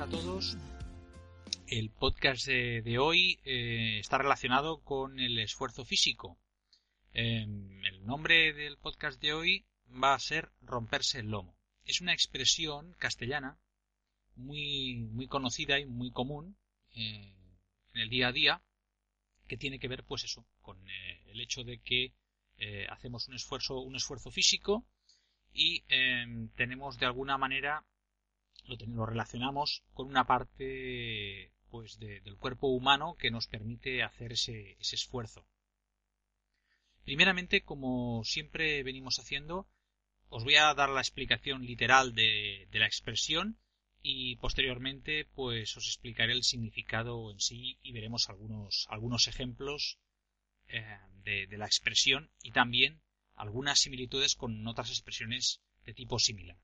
a todos. El podcast de, hoy eh, está relacionado con el esfuerzo físico. Em, el nombre del podcast de hoy va a ser romperse el lomo. Es una expresión castellana muy, muy conocida y muy común eh, en el día a día que tiene que ver pues eso con eh, el hecho de que hacemos un esfuerzo un esfuerzo físico y em, tenemos de alguna manera lo, relacionamos con una parte pues del cuerpo humano que nos permite hacer ese, esfuerzo. Primeramente, como siempre venimos haciendo, os voy a dar la explicación literal de, la expresión y posteriormente pues os explicaré el significado en sí y veremos algunos, algunos ejemplos eh, de, de, la expresión y también algunas similitudes con otras expresiones de tipo similar.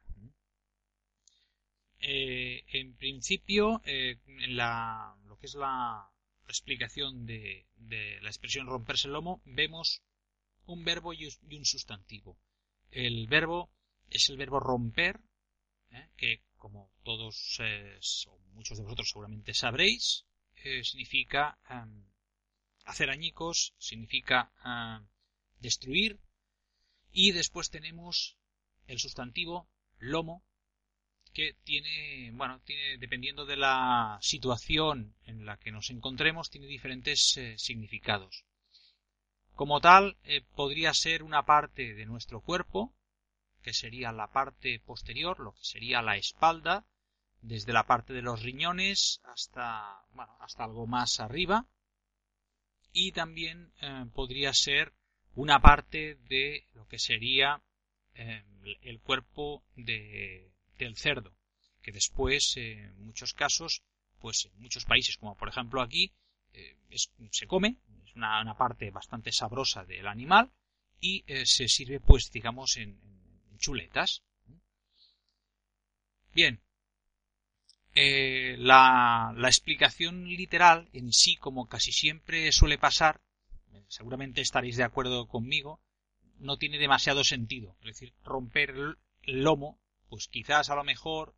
Eh, en principio, eh, en la, lo que es la explicación de, la expresión romperse el lomo, vemos un verbo y un sustantivo. El verbo es el verbo romper, ¿eh? que como todos o muchos de vosotros seguramente sabréis, significa em, hacer añicos, significa em, destruir, y después tenemos el sustantivo lomo, que tiene, bueno, tiene, dependiendo de la situación en la que nos encontremos, tiene diferentes eh, significados. Como tal, eh, podría ser una parte de nuestro cuerpo, que sería la parte posterior, lo que sería la espalda, desde la parte de los riñones hasta, bueno, hasta algo más arriba, y también eh, podría ser una parte de lo que sería el cuerpo de, del cerdo, que después, en muchos casos, pues en muchos países, como por ejemplo aquí, eh, se come, es una, parte bastante sabrosa del animal y eh, se sirve, pues, digamos, en, chuletas. Bien, eh, la, la, explicación literal en sí, como casi siempre suele pasar, seguramente estaréis de acuerdo conmigo, no tiene demasiado sentido. Es decir, romper el lomo pues quizás a lo mejor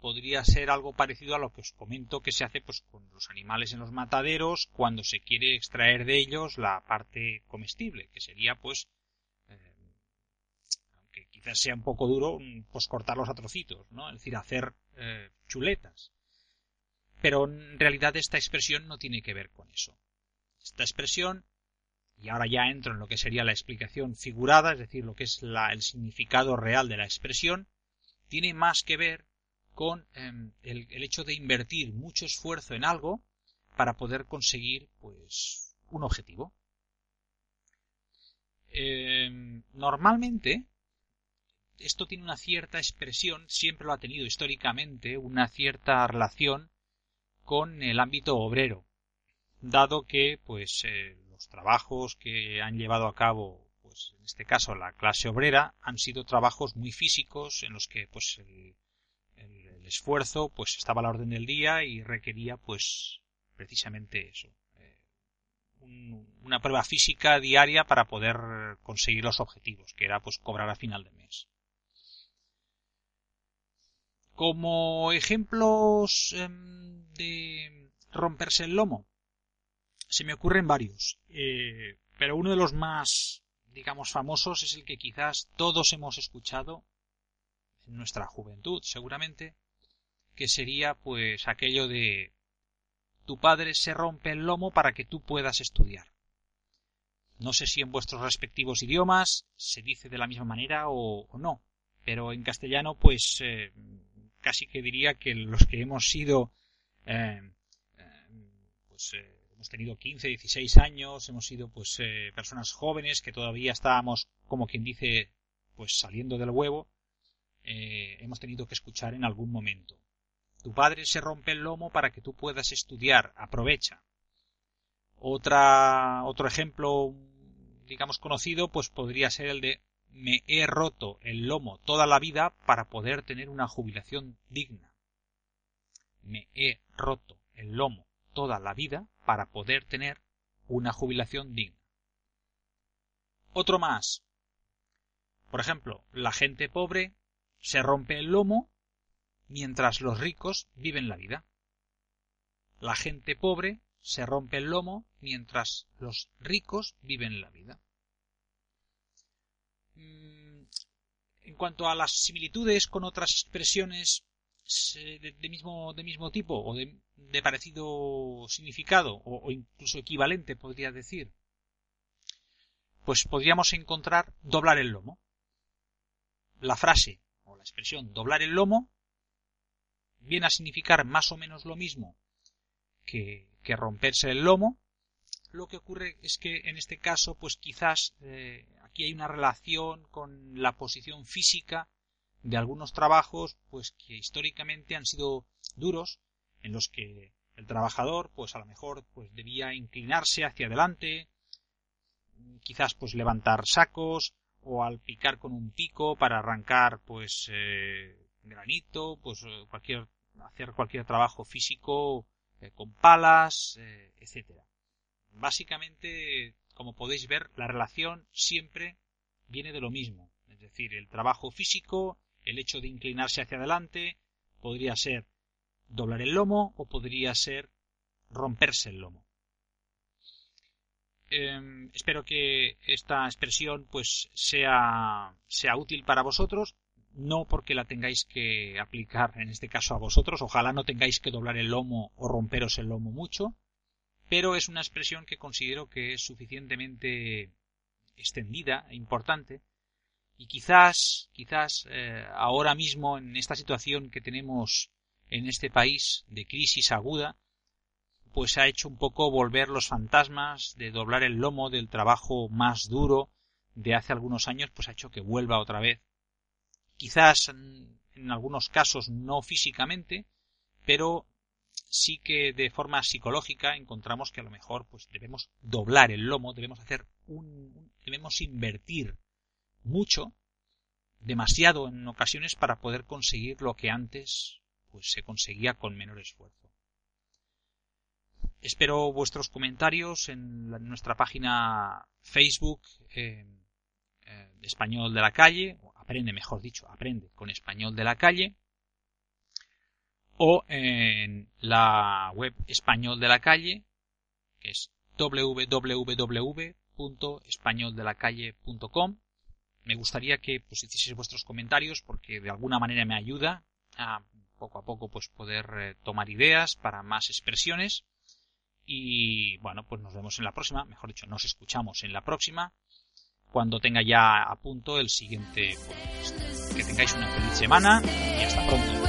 podría ser algo parecido a lo que os comento que se hace pues con los animales en los mataderos cuando se quiere extraer de ellos la parte comestible que sería pues eh, aunque quizás sea un poco duro pues cortarlos a trocitos no es decir hacer eh, chuletas. Pero en realidad esta expresión no tiene que ver con eso. Esta expresión y ahora ya entro en lo que sería la explicación figurada es decir lo que es el significado real de la expresión tiene más que ver con em, el, hecho de invertir mucho esfuerzo en algo para poder conseguir pues un objetivo. Em, normalmente esto tiene una cierta expresión, siempre lo ha tenido históricamente, una cierta relación con el ámbito obrero, dado que pues eh, los trabajos que han llevado a cabo pues, en este caso la clase obrera, han sido trabajos muy físicos en los que pues el, esfuerzo pues estaba a la orden del día y requería pues precisamente eso eh, una prueba física diaria para poder conseguir los objetivos que era pues cobrar a final de mes. Como ejemplos em, de romperse el lomo se me ocurren varios eh, pero uno de los más digamos, famosos es el que quizás todos hemos escuchado en nuestra juventud, seguramente, que sería pues aquello de tu padre se rompe el lomo para que tú puedas estudiar. No sé si en vuestros respectivos idiomas se dice de la misma manera o, no, pero en castellano pues eh, casi que diría que los que hemos sido eh, eh, pues hemos tenido 15, 16 años, hemos sido pues eh, personas jóvenes que todavía estábamos, como quien dice, pues saliendo del huevo, eh, hemos tenido que escuchar en algún momento. Tu padre se rompe el lomo para que tú puedas estudiar, aprovecha. Otra, otro ejemplo, digamos conocido, pues podría ser el de me he roto el lomo toda la vida para poder tener una jubilación digna. Me he roto el lomo toda la vida para poder tener una jubilación digna. Otro más. Por ejemplo, la gente pobre se rompe el lomo mientras los ricos viven la vida. La gente pobre se rompe el lomo mientras los ricos viven la vida. Mm, en cuanto a las similitudes con otras expresiones de, mismo, de mismo tipo o de, parecido significado o, incluso equivalente, podría decir, pues podríamos encontrar doblar el lomo. La frase o la expresión doblar el lomo viene a significar más o menos lo mismo que, romperse el lomo. Lo que ocurre es que en este caso, pues quizás eh, aquí hay una relación con la posición física de algunos trabajos pues que históricamente han sido duros en los que el trabajador pues a lo mejor pues debía inclinarse hacia adelante quizás pues levantar sacos o al picar con un pico para arrancar pues eh, granito pues eh, cualquier hacer cualquier trabajo físico eh, con palas etcétera básicamente como podéis ver la relación siempre viene de lo mismo. Es decir el trabajo físico el hecho de inclinarse hacia adelante podría ser doblar el lomo o podría ser romperse el lomo. Em, espero que esta expresión pues sea, sea útil para vosotros, no porque la tengáis que aplicar en este caso a vosotros, ojalá no tengáis que doblar el lomo o romperos el lomo mucho, pero es una expresión que considero que es suficientemente extendida e importante y quizás, quizás eh, ahora mismo en esta situación que tenemos en este país de crisis aguda, pues ha hecho un poco volver los fantasmas de doblar el lomo del trabajo más duro de hace algunos años, pues ha hecho que vuelva otra vez. Quizás en algunos casos no físicamente, pero sí que de forma psicológica encontramos que a lo mejor pues debemos doblar el lomo, debemos hacer un debemos invertir mucho, demasiado en ocasiones para poder conseguir lo que antes pues se conseguía con menor esfuerzo. Espero vuestros comentarios en, nuestra página Facebook eh, eh, Español de la Calle, o aprende mejor dicho, aprende con Español de la Calle, o en la web Español de la Calle, que es www.españoldelacalle.com me gustaría que pues hicieseis vuestros comentarios porque de alguna manera me ayuda a poco a poco pues poder eh, tomar ideas para más expresiones. Y bueno pues nos vemos en la próxima. Mejor dicho nos escuchamos en la próxima cuando tenga ya a punto el siguiente que tengáis una feliz semana y hasta pronto